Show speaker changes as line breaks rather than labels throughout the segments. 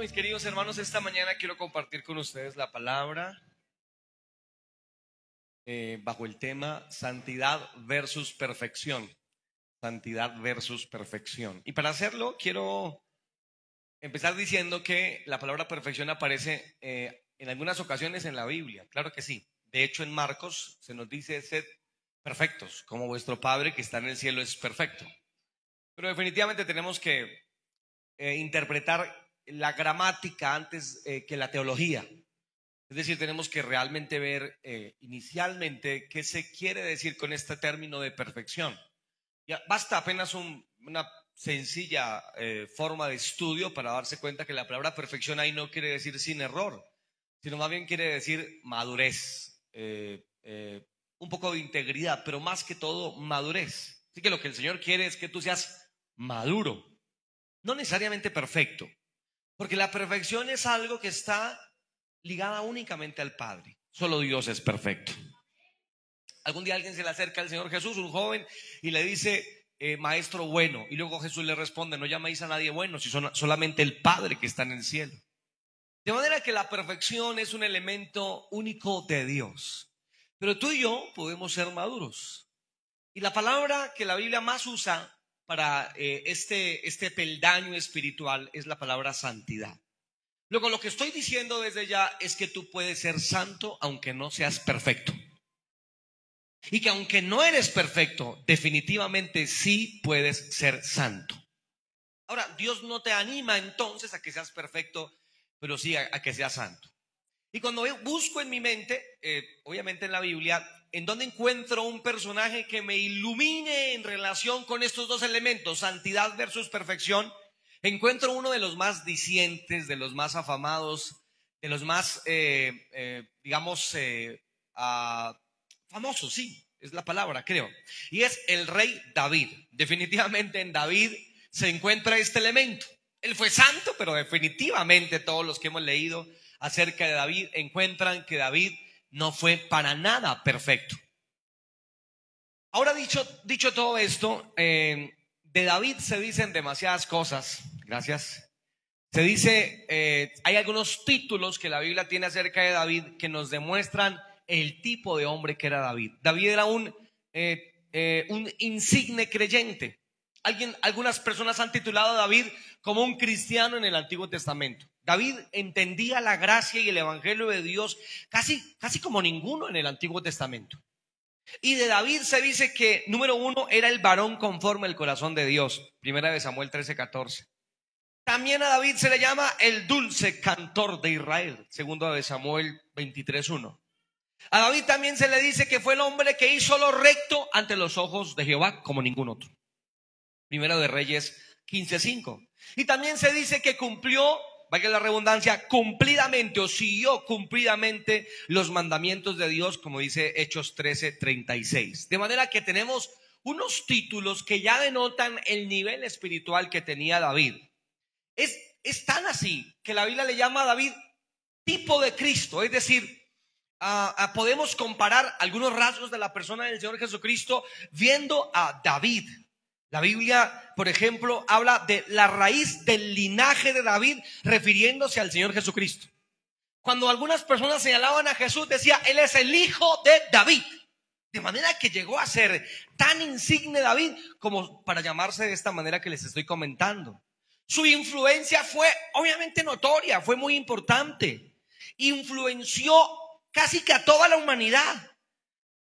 Mis queridos hermanos, esta mañana quiero compartir con ustedes la palabra eh, bajo el tema santidad versus perfección. Santidad versus perfección. Y para hacerlo, quiero empezar diciendo que la palabra perfección aparece eh, en algunas ocasiones en la Biblia. Claro que sí. De hecho, en Marcos se nos dice, sed perfectos, como vuestro Padre que está en el cielo es perfecto. Pero definitivamente tenemos que eh, interpretar la gramática antes eh, que la teología. Es decir, tenemos que realmente ver eh, inicialmente qué se quiere decir con este término de perfección. Ya, basta apenas una sencilla eh, forma de estudio para darse cuenta que la palabra perfección ahí no quiere decir sin error, sino más bien quiere decir madurez, un poco de integridad, pero más que todo madurez. Así que lo que el Señor quiere es que tú seas maduro, no necesariamente perfecto, porque la perfección es algo que está ligada únicamente al Padre. Solo Dios es perfecto. Algún día alguien se le acerca al Señor Jesús, un joven, y le dice, eh, maestro bueno. Y luego Jesús le responde, no llamáis a nadie bueno, si son solamente el Padre que está en el cielo. De manera que la perfección es un elemento único de Dios. Pero tú y yo podemos ser maduros. Y la palabra que la Biblia más usa para eh, este, este peldaño espiritual es la palabra santidad. Luego, lo que estoy diciendo desde ya es que tú puedes ser santo aunque no seas perfecto. Y que aunque no eres perfecto, definitivamente sí puedes ser santo. Ahora, Dios no te anima entonces a que seas perfecto, pero sí a, que seas santo. Y cuando busco en mi mente, eh, obviamente en la Biblia, en donde encuentro un personaje que me ilumine en relación con estos dos elementos, santidad versus perfección, encuentro uno de los más dicientes, de los más afamados, de los más, eh, eh, digamos, eh, ah, famosos, sí, es la palabra, creo. Y es el rey David. Definitivamente en David se encuentra este elemento. Él fue santo, pero definitivamente todos los que hemos leído acerca de David encuentran que David no fue para nada perfecto. Ahora dicho, dicho todo esto, eh, de David se dicen demasiadas cosas. Gracias. Se dice, eh, hay algunos títulos que la Biblia tiene acerca de David que nos demuestran el tipo de hombre que era David. David era un, eh, un insigne creyente. Alguien, algunas personas han titulado a David como un cristiano en el Antiguo Testamento. David entendía la gracia y el evangelio de Dios casi, casi como ninguno en el Antiguo Testamento. Y de David se dice que, número uno, era el varón conforme al corazón de Dios. Primera de Samuel 13, 14. También a David se le llama el dulce cantor de Israel. Segundo de Samuel 23, 1. A David también se le dice que fue el hombre que hizo lo recto ante los ojos de Jehová como ningún otro. Primero de Reyes 15:5. Y también se dice que cumplió vaya la redundancia, cumplidamente o siguió cumplidamente los mandamientos de Dios, como dice Hechos 13, 36. De manera que tenemos unos títulos que ya denotan el nivel espiritual que tenía David. Es, es tan así que la Biblia le llama a David tipo de Cristo, es decir, podemos comparar algunos rasgos de la persona del Señor Jesucristo viendo a David. La Biblia, por ejemplo, habla de la raíz del linaje de David refiriéndose al Señor Jesucristo. Cuando algunas personas señalaban a Jesús, decía, Él es el hijo de David. De manera que llegó a ser tan insigne David como para llamarse de esta manera que les estoy comentando. Su influencia fue obviamente notoria, fue muy importante. Influenció casi que a toda la humanidad.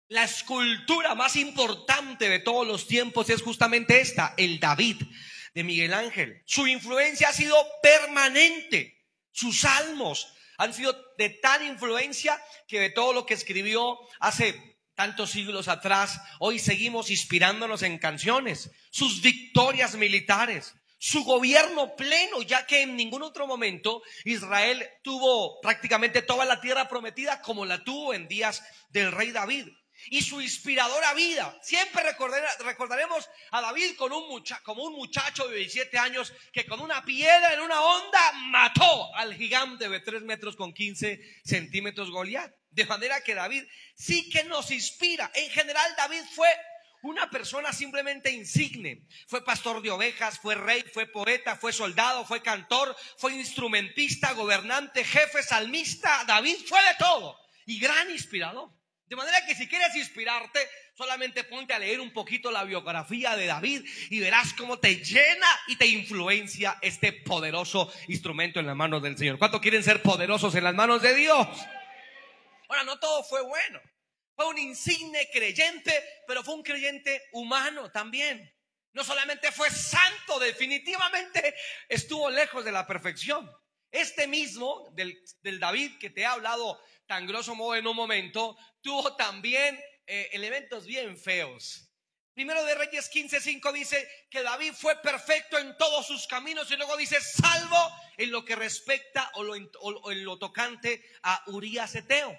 La escultura más importante de todos los tiempos es justamente esta, el David de Miguel Ángel. Su influencia ha sido permanente. Sus salmos han sido de tal influencia que de todo lo que escribió hace tantos siglos atrás, hoy seguimos inspirándonos en canciones. Sus victorias militares, su gobierno pleno, ya que en ningún otro momento Israel tuvo prácticamente toda la tierra prometida como la tuvo en días del rey David y su inspiradora vida. Siempre recordaremos a David con un como un muchacho de 17 años que con una piedra en una onda mató al gigante de 3 metros con 15 centímetros Goliat. De manera que David sí que nos inspira. En general David fue una persona simplemente insigne. Fue pastor de ovejas, fue rey, fue poeta, fue soldado, fue cantor, fue instrumentista, gobernante, jefe, salmista. David fue de todo y gran inspirador. De manera que si quieres inspirarte, solamente ponte a leer un poquito la biografía de David y verás cómo te llena y te influencia este poderoso instrumento en las manos del Señor. ¿Cuánto quieren ser poderosos en las manos de Dios? Ahora, no todo fue bueno. Fue un insigne creyente, pero fue un creyente humano también. No solamente fue santo, definitivamente estuvo lejos de la perfección. Este mismo del, David que te he hablado tan grosso modo en un momento, tuvo también eh, elementos bien feos. Primero de Reyes 15:5 dice que David fue perfecto en todos sus caminos y luego dice salvo en lo que respecta o, lo, en lo tocante a Urias Eteo.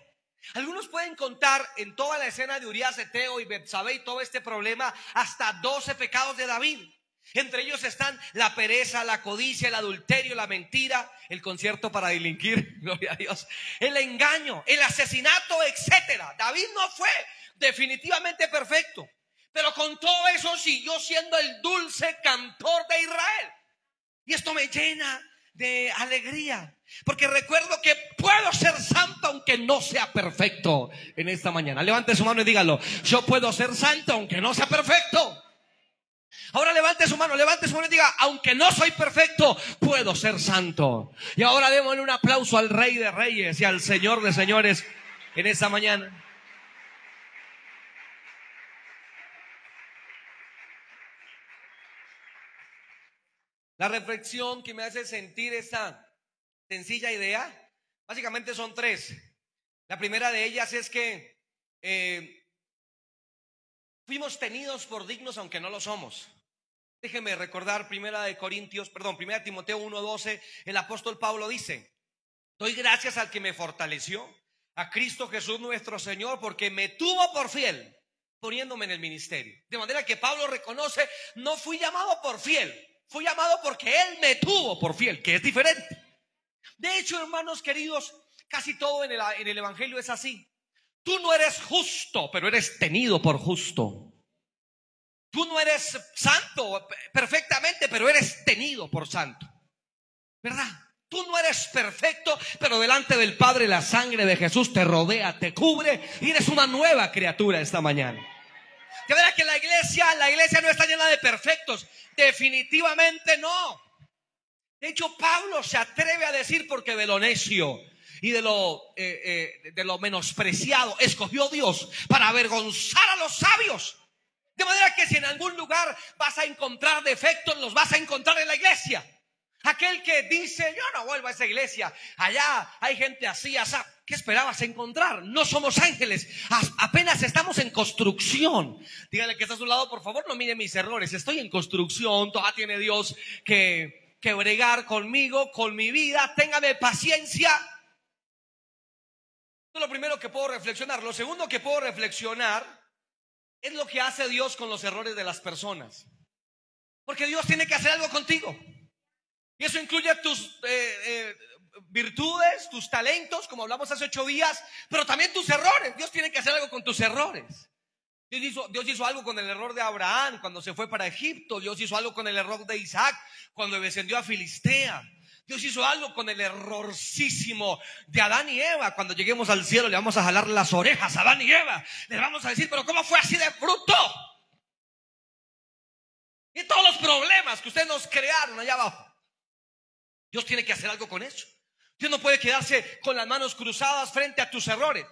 Algunos pueden contar en toda la escena de Urias, Eteo y Betsabé y todo este problema hasta 12 pecados de David. Entre ellos están la pereza, la codicia, el adulterio, la mentira, el concierto para delinquir, gloria a Dios, el engaño, el asesinato, etcétera. David no fue definitivamente perfecto, pero con todo eso siguió siendo el dulce cantor de Israel. Y esto me llena de alegría. Porque recuerdo que puedo ser santo aunque no sea perfecto en esta mañana. Levante su mano y dígalo. Yo puedo ser santo aunque no sea perfecto. Ahora levante su mano, levante su mano y diga, aunque no soy perfecto, puedo ser santo. Y ahora démosle un aplauso al Rey de Reyes y al Señor de Señores en esta mañana. La reflexión que me hace sentir esta sencilla idea, básicamente son tres. La primera de ellas es que eh, fuimos tenidos por dignos aunque no lo somos. Déjeme recordar primera de Corintios, perdón, primera de Timoteo 1:12, el apóstol Pablo dice, doy gracias al que me fortaleció, a Cristo Jesús nuestro Señor, porque me tuvo por fiel, poniéndome en el ministerio. De manera que Pablo reconoce, no fui llamado por fiel, Fui llamado porque Él me tuvo por fiel, que es diferente. De hecho, hermanos queridos, casi todo el, en el Evangelio es así. Tú no eres justo, pero eres tenido por justo. Tú no eres santo perfectamente, pero eres tenido por santo. ¿Verdad? Tú no eres perfecto, pero delante del Padre la sangre de Jesús te rodea, te cubre y eres una nueva criatura esta mañana. De verdad que la iglesia, la iglesia no está llena de perfectos. Definitivamente no. De hecho, Pablo se atreve a decir porque de lo necio y de lo, eh, eh, de lo menospreciado escogió Dios para avergonzar a los sabios. De manera que si en algún lugar vas a encontrar defectos, los vas a encontrar en la iglesia. Aquel que dice, yo no vuelvo a esa iglesia, allá hay gente así, así. ¿Qué esperabas encontrar? No somos ángeles, apenas estamos en construcción. Dígale que está a su lado, por favor, no mire mis errores, estoy en construcción, todavía tiene Dios que, que bregar conmigo, con mi vida, téngame paciencia. Esto es lo primero que puedo reflexionar. Lo segundo que puedo reflexionar es lo que hace Dios con los errores de las personas. Porque Dios tiene que hacer algo contigo. Y eso incluye tus eh, eh, virtudes, tus talentos, como hablamos hace ocho días, pero también tus errores. Dios tiene que hacer algo con tus errores. Dios hizo, Dios hizo, algo con el error de Abraham cuando se fue para Egipto. Dios hizo algo con el error de Isaac cuando descendió a Filistea. Dios hizo algo con el errorcísimo de Adán y Eva. Cuando lleguemos al cielo le vamos a jalar las orejas a Adán y Eva. Le vamos a decir, pero ¿cómo fue así de fruto? Y todos los problemas que ustedes nos crearon allá abajo. Dios tiene que hacer algo con eso. Dios no puede quedarse con las manos cruzadas frente a tus errores.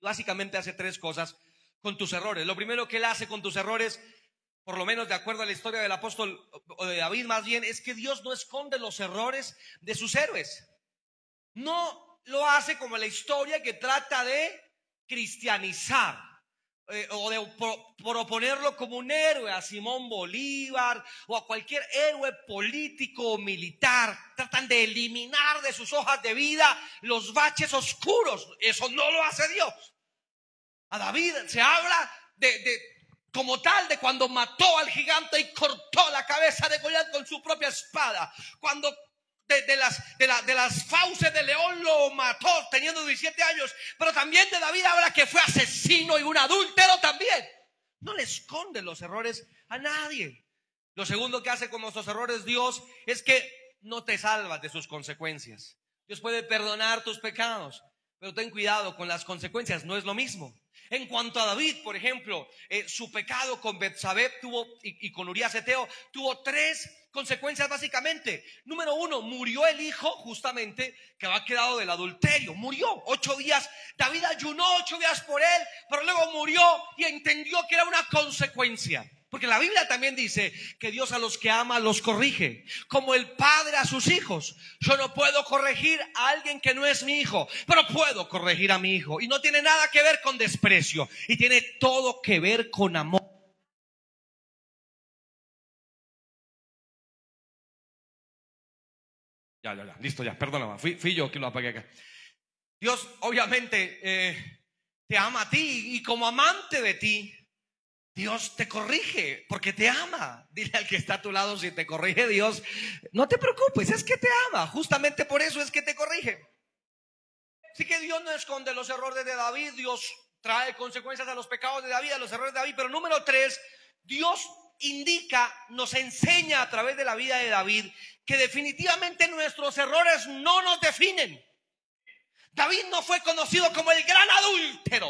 Básicamente hace tres cosas con tus errores. Lo primero que Él hace con tus errores, por lo menos de acuerdo a la historia del apóstol o de David más bien, es que Dios no esconde los errores de sus héroes. No lo hace como la historia que trata de cristianizar. Eh, o de proponerlo como un héroe a Simón Bolívar o a cualquier héroe político o militar. Tratan de eliminar de sus hojas de vida los baches oscuros. Eso no lo hace Dios. A David se habla de, de como tal de cuando mató al gigante y cortó la cabeza de Goliat con su propia espada. Cuando de, las, fauces de león lo mató teniendo 17 años, pero también de David habla que fue asesino y un adúltero también. No le esconde los errores a nadie. Lo segundo que hace con nuestros errores Dios es que no te salvas de sus consecuencias. Dios puede perdonar tus pecados, pero ten cuidado con las consecuencias, no es lo mismo. En cuanto a David, por ejemplo, eh, su pecado con Betsabé tuvo y, con Urias Eteo tuvo tres consecuencias básicamente. Número uno, murió el hijo justamente que había quedado del adulterio. Murió ocho días. David ayunó ocho días por él, pero luego murió y entendió que era una consecuencia. Porque la Biblia también dice que Dios a los que ama los corrige, como el padre a sus hijos. Yo no puedo corregir a alguien que no es mi hijo, pero puedo corregir a mi hijo. Y no tiene nada que ver con desprecio, y tiene todo que ver con amor. Ya, ya, ya, listo, ya, perdóname, fui, yo que lo apagué acá. Dios obviamente eh, te ama a ti y como amante de ti, Dios te corrige porque te ama. Dile al que está a tu lado si te corrige Dios, no te preocupes, es que te ama. Justamente por eso es que te corrige. Así que Dios no esconde los errores de David, Dios trae consecuencias a los pecados de David, a los errores de David. Pero número tres, Dios indica, nos enseña a través de la vida de David que definitivamente nuestros errores no nos definen. David no fue conocido como el gran adúltero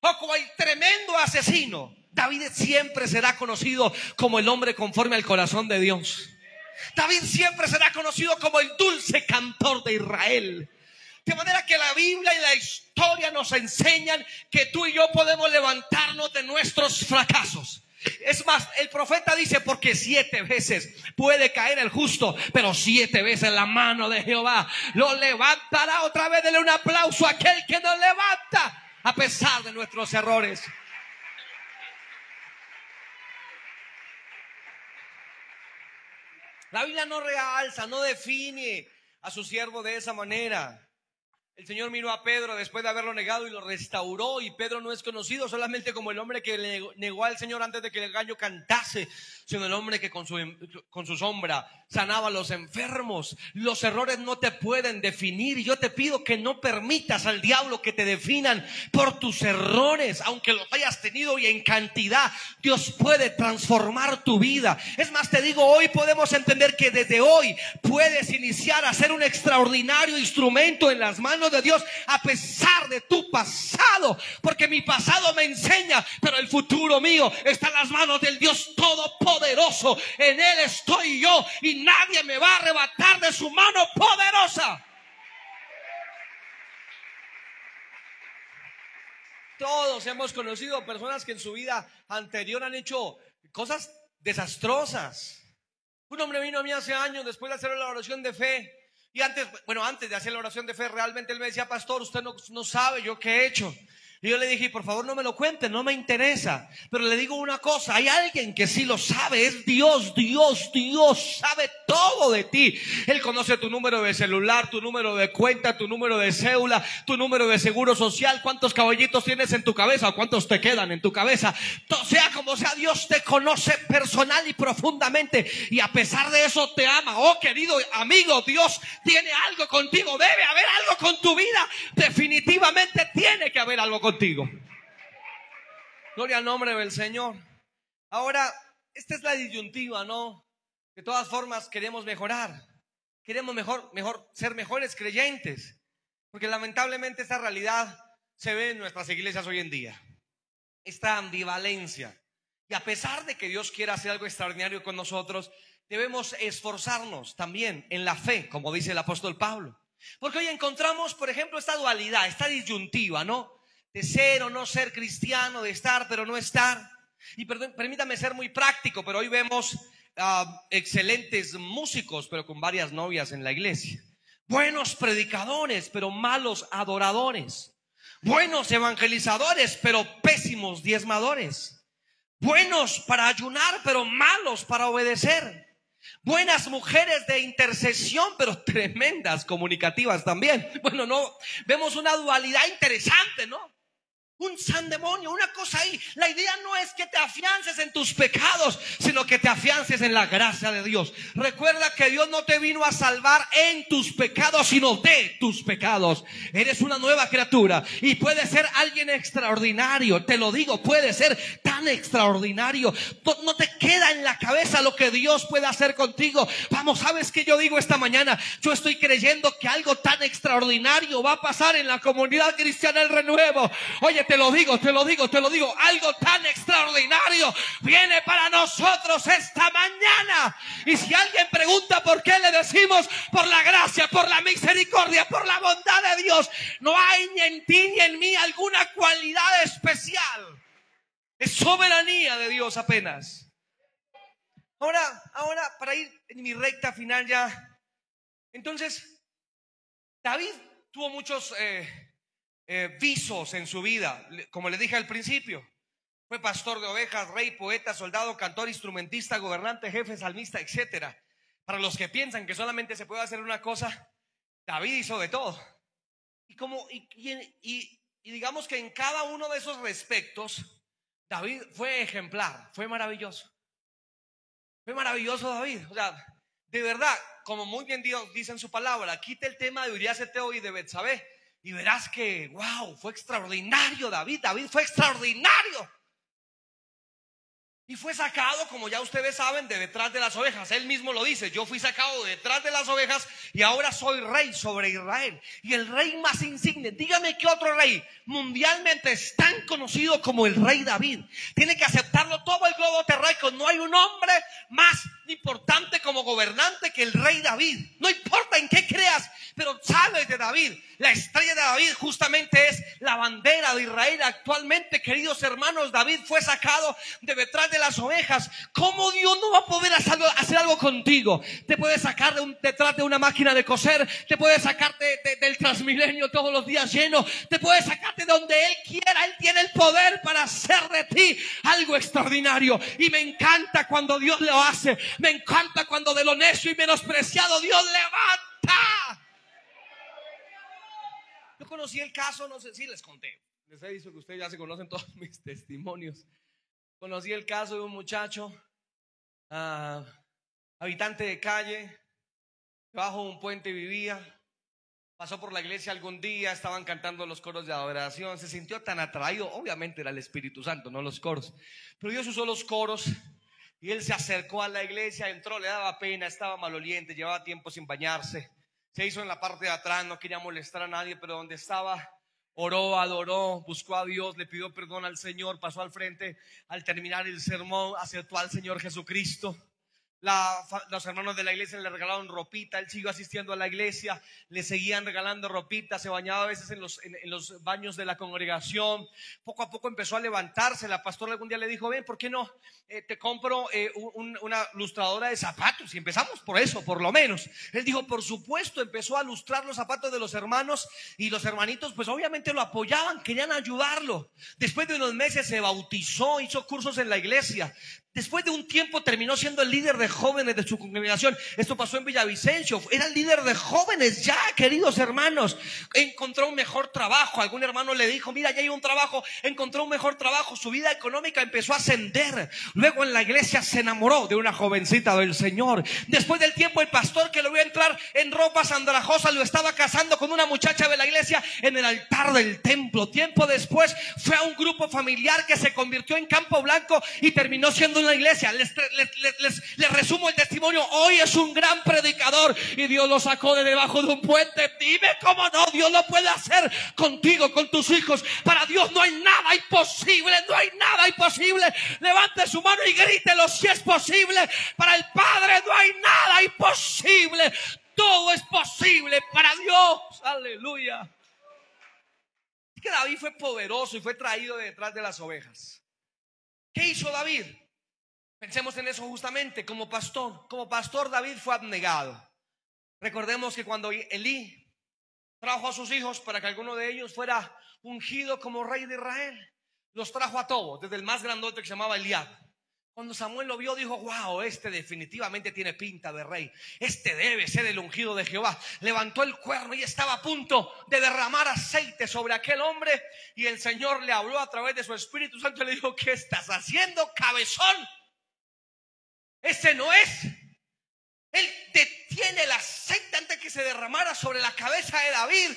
o como el tremendo asesino. David siempre será conocido como el hombre conforme al corazón de Dios. David siempre será conocido como el dulce cantor de Israel. De manera que la Biblia y la historia nos enseñan que tú y yo podemos levantarnos de nuestros fracasos. Es más, el profeta dice, porque siete veces puede caer el justo, pero siete veces la mano de Jehová lo levantará. Otra vez dele un aplauso a aquel que nos levanta a pesar de nuestros errores. La Biblia no realza, no define a su siervo de esa manera. El Señor miró a Pedro después de haberlo negado y lo restauró y Pedro no es conocido solamente como el hombre que le negó al Señor antes de que el gallo cantase, sino el hombre que con su, con su sombra sanaba a los enfermos. Los errores no te pueden definir y yo te pido que no permitas al diablo que te definan por tus errores, aunque los hayas tenido y en cantidad. Dios puede transformar tu vida. Es más, te digo, hoy podemos entender que desde hoy puedes iniciar a ser un extraordinario instrumento en las manos de Dios a pesar de tu pasado, porque mi pasado me enseña, pero el futuro mío está en las manos del Dios Todopoderoso. En Él estoy yo y nadie me va a arrebatar de su mano poderosa. Todos hemos conocido personas que en su vida anterior han hecho cosas desastrosas. Un hombre vino a mí hace años después de hacer la oración de fe y antes, bueno, antes de hacer la oración de fe, realmente él me decía, pastor, usted no, no sabe yo qué he hecho. Y yo le dije, por favor no me lo cuente, no me interesa. Pero le digo una cosa, hay alguien que sí lo sabe, es Dios, Dios, Dios sabe todo de ti. Él conoce tu número de celular, tu número de cuenta, tu número de cédula, tu número de seguro social, cuántos caballitos tienes en tu cabeza o cuántos te quedan en tu cabeza. Sea como sea, Dios te conoce personal y profundamente. Y a pesar de eso te ama. Oh querido amigo, Dios tiene algo contigo, debe haber algo con tu vida. Definitivamente tiene que haber algo contigo. Gloria al nombre del Señor. Ahora, esta es la disyuntiva, ¿no? De todas formas, queremos mejorar. Queremos mejor, mejor, ser mejores creyentes. Porque lamentablemente esta realidad se ve en nuestras iglesias hoy en día. Esta ambivalencia. Y a pesar de que Dios quiera hacer algo extraordinario con nosotros, debemos esforzarnos también en la fe, como dice el apóstol Pablo. Porque hoy encontramos, por ejemplo, esta dualidad, esta disyuntiva, ¿no? de ser o no ser cristiano, de estar pero no estar. Y permítame ser muy práctico, pero hoy vemos ah, excelentes músicos, pero con varias novias en la iglesia. Buenos predicadores, pero malos adoradores. Buenos evangelizadores, pero pésimos diezmadores. Buenos para ayunar, pero malos para obedecer. Buenas mujeres de intercesión, pero tremendas comunicativas también. Bueno, no, vemos una dualidad interesante, ¿no? Un san demonio, una cosa ahí. La idea no es que te afiances en tus pecados, sino que te afiances en la gracia de Dios. Recuerda que Dios no te vino a salvar en tus pecados, sino de tus pecados. Eres una nueva criatura y puedes ser alguien extraordinario. Te lo digo, puede ser tan extraordinario. No te queda en la cabeza lo que Dios puede hacer contigo. Vamos, ¿sabes qué yo digo esta mañana? Yo estoy creyendo que algo tan extraordinario va a pasar en la comunidad cristiana el renuevo. Oye, te lo digo, te lo digo, te lo digo. Algo tan extraordinario viene para nosotros esta mañana. Y si alguien pregunta por qué le decimos por la gracia, por la misericordia, por la bondad de Dios, no hay ni en ti ni en mí alguna cualidad especial. Es soberanía de Dios apenas. Ahora, ahora, para ir en mi recta final ya. Entonces, David tuvo muchos eh, eh, visos en su vida, como le dije al principio. Fue pastor de ovejas, rey, poeta, soldado, cantor, instrumentista, gobernante, jefe, salmista, etcétera. Para los que piensan que solamente se puede hacer una cosa, David hizo de todo. Y como y, digamos que en cada uno de esos respectos, David fue ejemplar, fue maravilloso. Fue maravilloso David. O sea, de verdad, como muy bien Dios dice en su palabra, quite el tema de Urias Eteo y de Betsabé y verás que, wow, fue extraordinario David. David fue extraordinario. Y fue sacado, como ya ustedes saben, de detrás de las ovejas. Él mismo lo dice, yo fui sacado de detrás de las ovejas y ahora soy rey sobre Israel. Y el rey más insigne, dígame qué otro rey mundialmente es tan conocido como el rey David. Tiene que aceptarlo todo el globo terráqueo. No hay un hombre más importante como gobernante que el rey David. No importa en qué creas, pero sabes de David. La estrella de David justamente es la bandera de Israel. Actualmente, queridos hermanos, David fue sacado de detrás de las ovejas. ¿Cómo Dios no va a poder hacer algo, hacer algo contigo? Te puede sacar de un, detrás de una máquina de coser, te puede sacarte del transmilenio todos los días lleno, te puede sacarte de donde Él quiera. Él tiene el poder para hacer de ti algo extraordinario. Y me encanta cuando Dios lo hace. Me encanta cuando de lo necio y menospreciado Dios levanta. Yo conocí el caso, no sé si les conté. Les he dicho que ustedes ya se conocen todos mis testimonios. Conocí el caso de un muchacho, ah, habitante de calle, bajo un puente vivía, pasó por la iglesia algún día, estaban cantando los coros de adoración, se sintió tan atraído, obviamente era el Espíritu Santo, no los coros, pero Dios usó los coros y él se acercó a la iglesia, entró, le daba pena, estaba maloliente, llevaba tiempo sin bañarse, se hizo en la parte de atrás, no quería molestar a nadie, pero donde estaba oró, adoró, buscó a Dios, le pidió perdón al Señor, pasó al frente al terminar el sermón, aceptó al Señor Jesucristo los hermanos de la iglesia le regalaron ropita, él siguió asistiendo a la iglesia, le seguían regalando ropita, se bañaba a veces en los, en, los baños de la congregación, poco a poco empezó a levantarse, la pastora algún día le dijo, ven, ¿por qué no? Eh, te compro eh, una lustradora de zapatos y empezamos por eso, por lo menos. Él dijo, por supuesto, empezó a lustrar los zapatos de los hermanos y los hermanitos pues obviamente lo apoyaban, querían ayudarlo. Después de unos meses se bautizó, hizo cursos en la iglesia, Después de un tiempo terminó siendo el líder de jóvenes de su congregación. Esto pasó en Villavicencio. Era el líder de jóvenes ya, queridos hermanos. Encontró un mejor trabajo. Algún hermano le dijo, mira, ya hay un trabajo. Encontró un mejor trabajo. Su vida económica empezó a ascender. Luego en la iglesia se enamoró de una jovencita del Señor. Después del tiempo el pastor que lo vio entrar en ropas andrajosas lo estaba casando con una muchacha de la iglesia en el altar del templo. Tiempo después fue a un grupo familiar que se convirtió en Campo Blanco y terminó siendo la iglesia. Les, les, resumo el testimonio. Hoy es un gran predicador y Dios lo sacó de debajo de un puente. Dime cómo no, Dios lo puede hacer contigo, con tus hijos. Para Dios no hay nada imposible, no hay nada imposible. Levante su mano y grítelo si es posible. Para el Padre no hay nada imposible. Todo es posible para Dios. Aleluya. que David fue poderoso y fue traído detrás de las ovejas. ¿Qué hizo David? Pensemos en eso justamente como pastor. Como pastor David fue abnegado. Recordemos que cuando Elí trajo a sus hijos para que alguno de ellos fuera ungido como rey de Israel, los trajo a todos, desde el más grandote que se llamaba Eliab. Cuando Samuel lo vio, dijo, wow, este definitivamente tiene pinta de rey. Este debe ser el ungido de Jehová. Levantó el cuerno y estaba a punto de derramar aceite sobre aquel hombre. Y el Señor le habló a través de su Espíritu Santo y le dijo, ¿qué estás haciendo, cabezón? Ese no es. Él detiene el aceite antes que se derramara sobre la cabeza de David.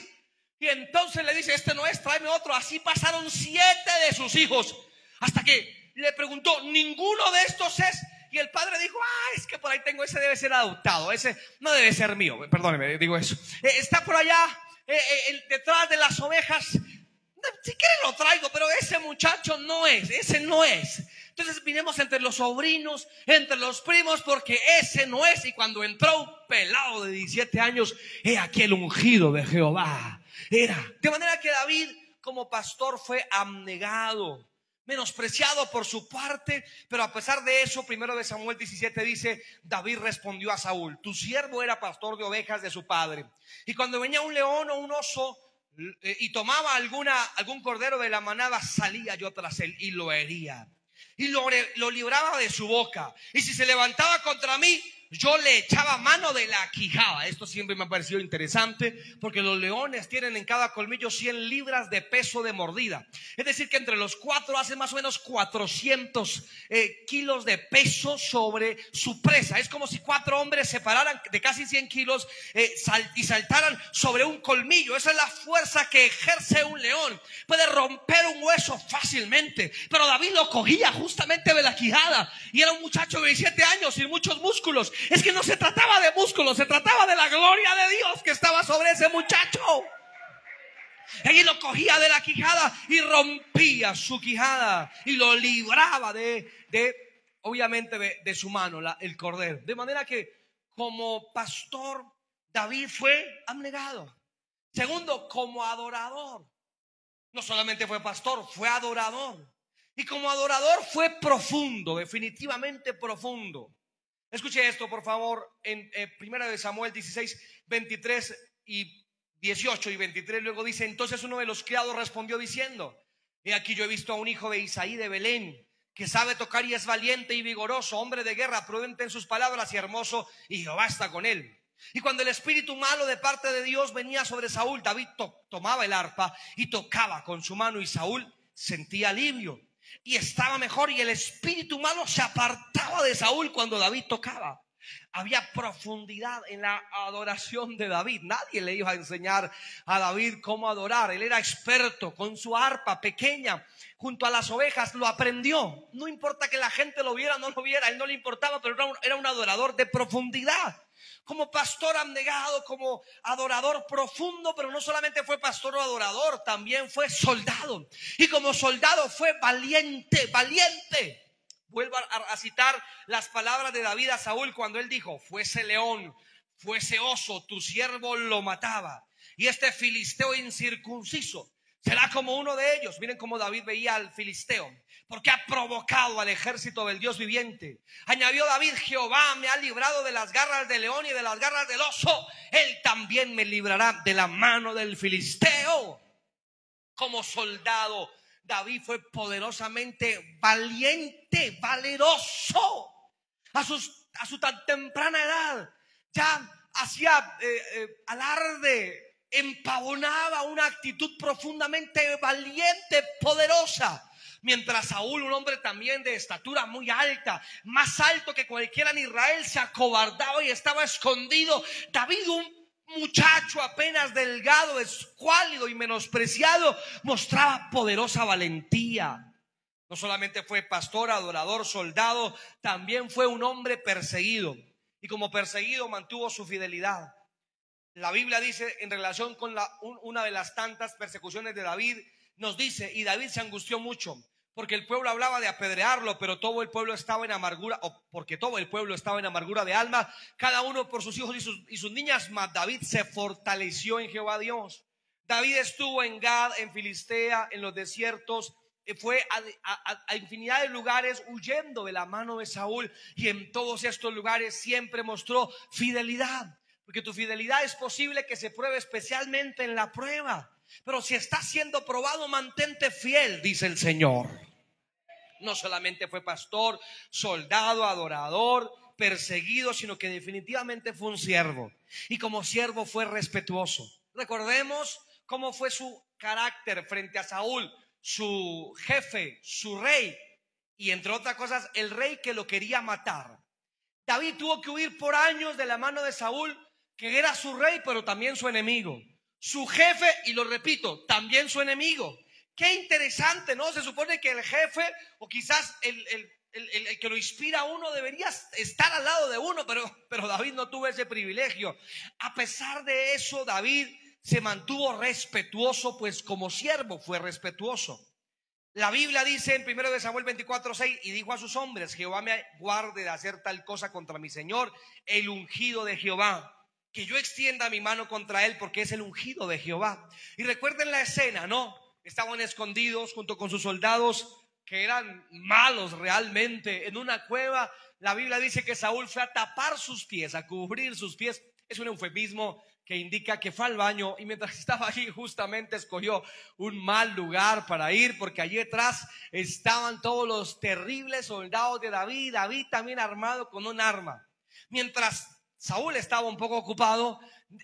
Y entonces le dice, este no es, tráeme otro. Así pasaron siete de sus hijos. Hasta que le preguntó, ninguno de estos es. Y el padre dijo, ah, es que por ahí tengo, ese debe ser adoptado, ese no debe ser mío, perdóneme, digo eso. Eh, está por allá, eh, eh, detrás de las ovejas. Si quiere lo traigo, pero ese muchacho no es, ese no es. Entonces vinimos entre los sobrinos, entre los primos, porque ese no es. Y cuando entró un pelado de 17 años, he aquí el ungido de Jehová. Era. De manera que David, como pastor, fue abnegado menospreciado por su parte, pero a pesar de eso, primero de Samuel 17 dice, David respondió a Saúl, tu siervo era pastor de ovejas de su padre. Y cuando venía un león o un oso y tomaba alguna, algún cordero de la manada, salía yo tras él y lo hería. Y lo, lo libraba de su boca. Y si se levantaba contra mí, yo le echaba mano de la quijada. Esto siempre me ha parecido interesante porque los leones tienen en cada colmillo 100 libras de peso de mordida. Es decir, que entre los cuatro hacen más o menos 400 eh, kilos de peso sobre su presa. Es como si cuatro hombres se pararan de casi 100 kilos eh, y saltaran sobre un colmillo. Esa es la fuerza que ejerce un león. Puede romper un hueso fácilmente. Pero David lo cogía justamente de la quijada. Y era un muchacho de 17 años sin muchos músculos. Es que no se trataba de músculos, se trataba de la gloria de Dios que estaba sobre ese muchacho. Y lo cogía de la quijada y rompía su quijada y lo libraba de, de obviamente, de, su mano, el cordero. De manera que como pastor, David fue abnegado. Segundo, como adorador. No solamente fue pastor, fue adorador. Y como adorador fue profundo, definitivamente profundo. Escuche esto, por favor, en eh, Primera de Samuel 16, 23 y 18 y 23. Luego dice, entonces uno de los criados respondió diciendo, he aquí yo he visto a un hijo de Isaí de Belén, que sabe tocar y es valiente y vigoroso, hombre de guerra, prudente en sus palabras y hermoso, y Jehová está con él. Y cuando el espíritu malo de parte de Dios venía sobre Saúl, David tomaba el arpa y tocaba con su mano y Saúl sentía alivio y estaba mejor y el espíritu malo se apartaba de Saúl cuando David tocaba. Había profundidad en la adoración de David. Nadie le iba a enseñar a David cómo adorar. Él era experto con su arpa pequeña junto a las ovejas. Lo aprendió. No importa que la gente lo viera o no lo viera. A él no le importaba, pero era un adorador de profundidad como pastor abnegado, como adorador profundo, pero no solamente fue pastor o adorador, también fue soldado. Y como soldado fue valiente, valiente. Vuelvo a, citar las palabras de David a Saúl cuando él dijo, fuese león, fuese oso, tu siervo lo mataba. Y este filisteo incircunciso será como uno de ellos. Miren cómo David veía al filisteo porque ha provocado al ejército del Dios viviente. Añadió David, Jehová me ha librado de las garras del león y de las garras del oso. Él también me librará de la mano del filisteo. Como soldado, David fue poderosamente valiente, valeroso. A, su tan temprana edad, ya hacía eh, eh, alarde, empavonaba una actitud profundamente valiente, poderosa. Mientras Saúl, un hombre también de estatura muy alta, más alto que cualquiera en Israel, se acobardaba y estaba escondido. David, un muchacho apenas delgado, escuálido y menospreciado, mostraba poderosa valentía. No solamente fue pastor, adorador, soldado, también fue un hombre perseguido. Y como perseguido mantuvo su fidelidad. La Biblia dice en relación con la, una de las tantas persecuciones de David, nos dice, y David se angustió mucho, porque el pueblo hablaba de apedrearlo, pero todo el pueblo estaba en amargura, o porque todo el pueblo estaba en amargura de alma, cada uno por sus hijos y sus, niñas, mas David se fortaleció en Jehová Dios. David estuvo en Gad, en Filistea, en los desiertos, eh, fue a, a, infinidad de lugares huyendo de la mano de Saúl y en todos estos lugares siempre mostró fidelidad, porque tu fidelidad es posible que se pruebe especialmente en la prueba. Pero si está siendo probado, mantente fiel, dice el Señor.
No solamente fue pastor, soldado, adorador, perseguido, sino que definitivamente fue un siervo. Y como siervo fue respetuoso. Recordemos cómo fue su carácter frente a Saúl, su jefe, su rey, y entre otras cosas, el rey que lo quería matar. David tuvo que huir por años de la mano de Saúl, que era su rey, pero también su enemigo. Su jefe, y lo repito, también su enemigo. Qué interesante, ¿no? Se supone que el jefe, o quizás el, que lo inspira a uno, debería estar al lado de uno, pero, David no tuvo ese privilegio. A pesar de eso, David se mantuvo respetuoso, pues como siervo fue respetuoso. La Biblia dice en 1 de Samuel 24, 6, y dijo a sus hombres, Jehová me guarde de hacer tal cosa contra mi Señor, el ungido de Jehová, que yo extienda mi mano contra él porque es el ungido de Jehová. Y recuerden la escena, ¿no? Estaban escondidos junto con sus soldados que eran malos realmente en una cueva. La Biblia dice que Saúl fue a tapar sus pies, a cubrir sus pies. Es un eufemismo que indica que fue al baño y mientras estaba allí justamente escogió un mal lugar para ir porque allí detrás estaban todos los terribles soldados de David, David también armado con un arma. Mientras Saúl estaba un poco ocupado,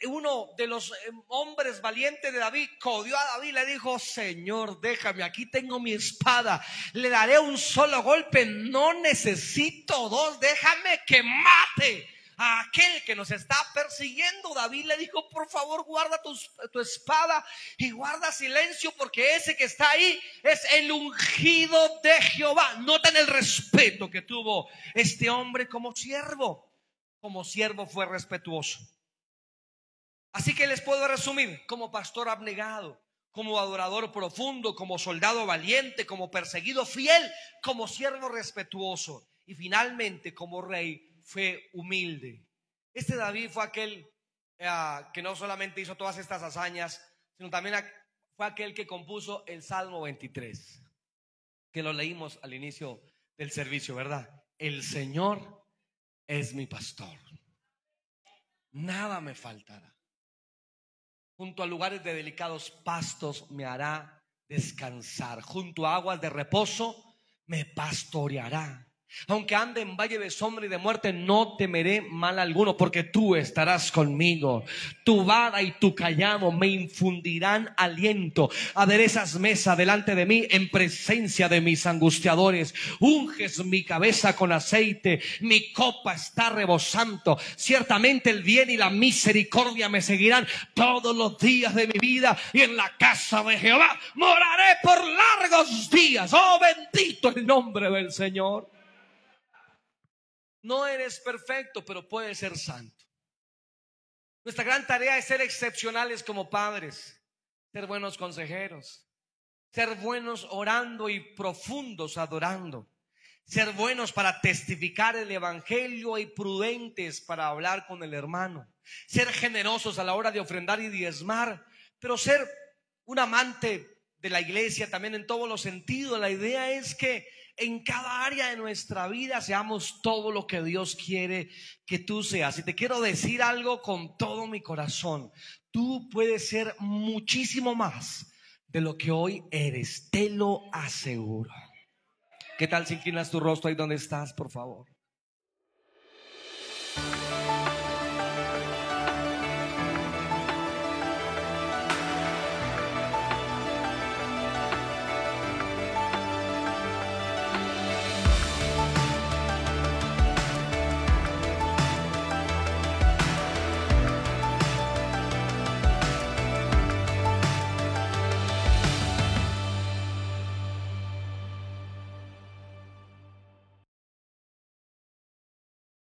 uno de los eh, hombres valientes de David codió a David y le dijo, Señor, déjame, aquí tengo mi espada, le daré un solo golpe, no necesito dos, déjame que mate a aquel que nos está persiguiendo. David le dijo, por favor, guarda tu, tu, espada y guarda silencio porque ese que está ahí es el ungido de Jehová. Noten el respeto que tuvo este hombre como siervo. Como siervo fue respetuoso. Así que les puedo resumir, como pastor abnegado, como adorador profundo, como soldado valiente, como perseguido fiel, como siervo respetuoso y finalmente como rey fue humilde. Este David fue aquel eh, que no solamente hizo todas estas hazañas, sino también fue aquel que compuso el Salmo 23, que lo leímos al inicio del servicio, ¿verdad? El Señor es mi pastor. Nada me faltará. Junto a lugares de delicados pastos me hará descansar. Junto a aguas de reposo me pastoreará. Aunque ande en valle de sombra y de muerte, no temeré mal alguno, porque tú estarás conmigo. Tu vara y tu callado me infundirán aliento. Aderezas mesa delante de mí en presencia de mis angustiadores. Unges mi cabeza con aceite, mi copa está rebosando. Ciertamente el bien y la misericordia me seguirán todos los días de mi vida y en la casa de Jehová moraré por largos días. Oh, bendito el nombre del Señor. No eres perfecto, pero puedes ser santo. Nuestra gran tarea es ser excepcionales como padres, ser buenos consejeros, ser buenos orando y profundos adorando, ser buenos para testificar el Evangelio y prudentes para hablar con el hermano, ser generosos a la hora de ofrendar y diezmar, pero ser un amante de la iglesia también en todos los sentidos. La idea es que en cada área de nuestra vida seamos todo lo que Dios quiere que tú seas. Y te quiero decir algo con todo mi corazón. Tú puedes ser muchísimo más de lo que hoy eres. Te lo aseguro. ¿Qué tal si inclinas tu rostro ahí donde estás, por favor?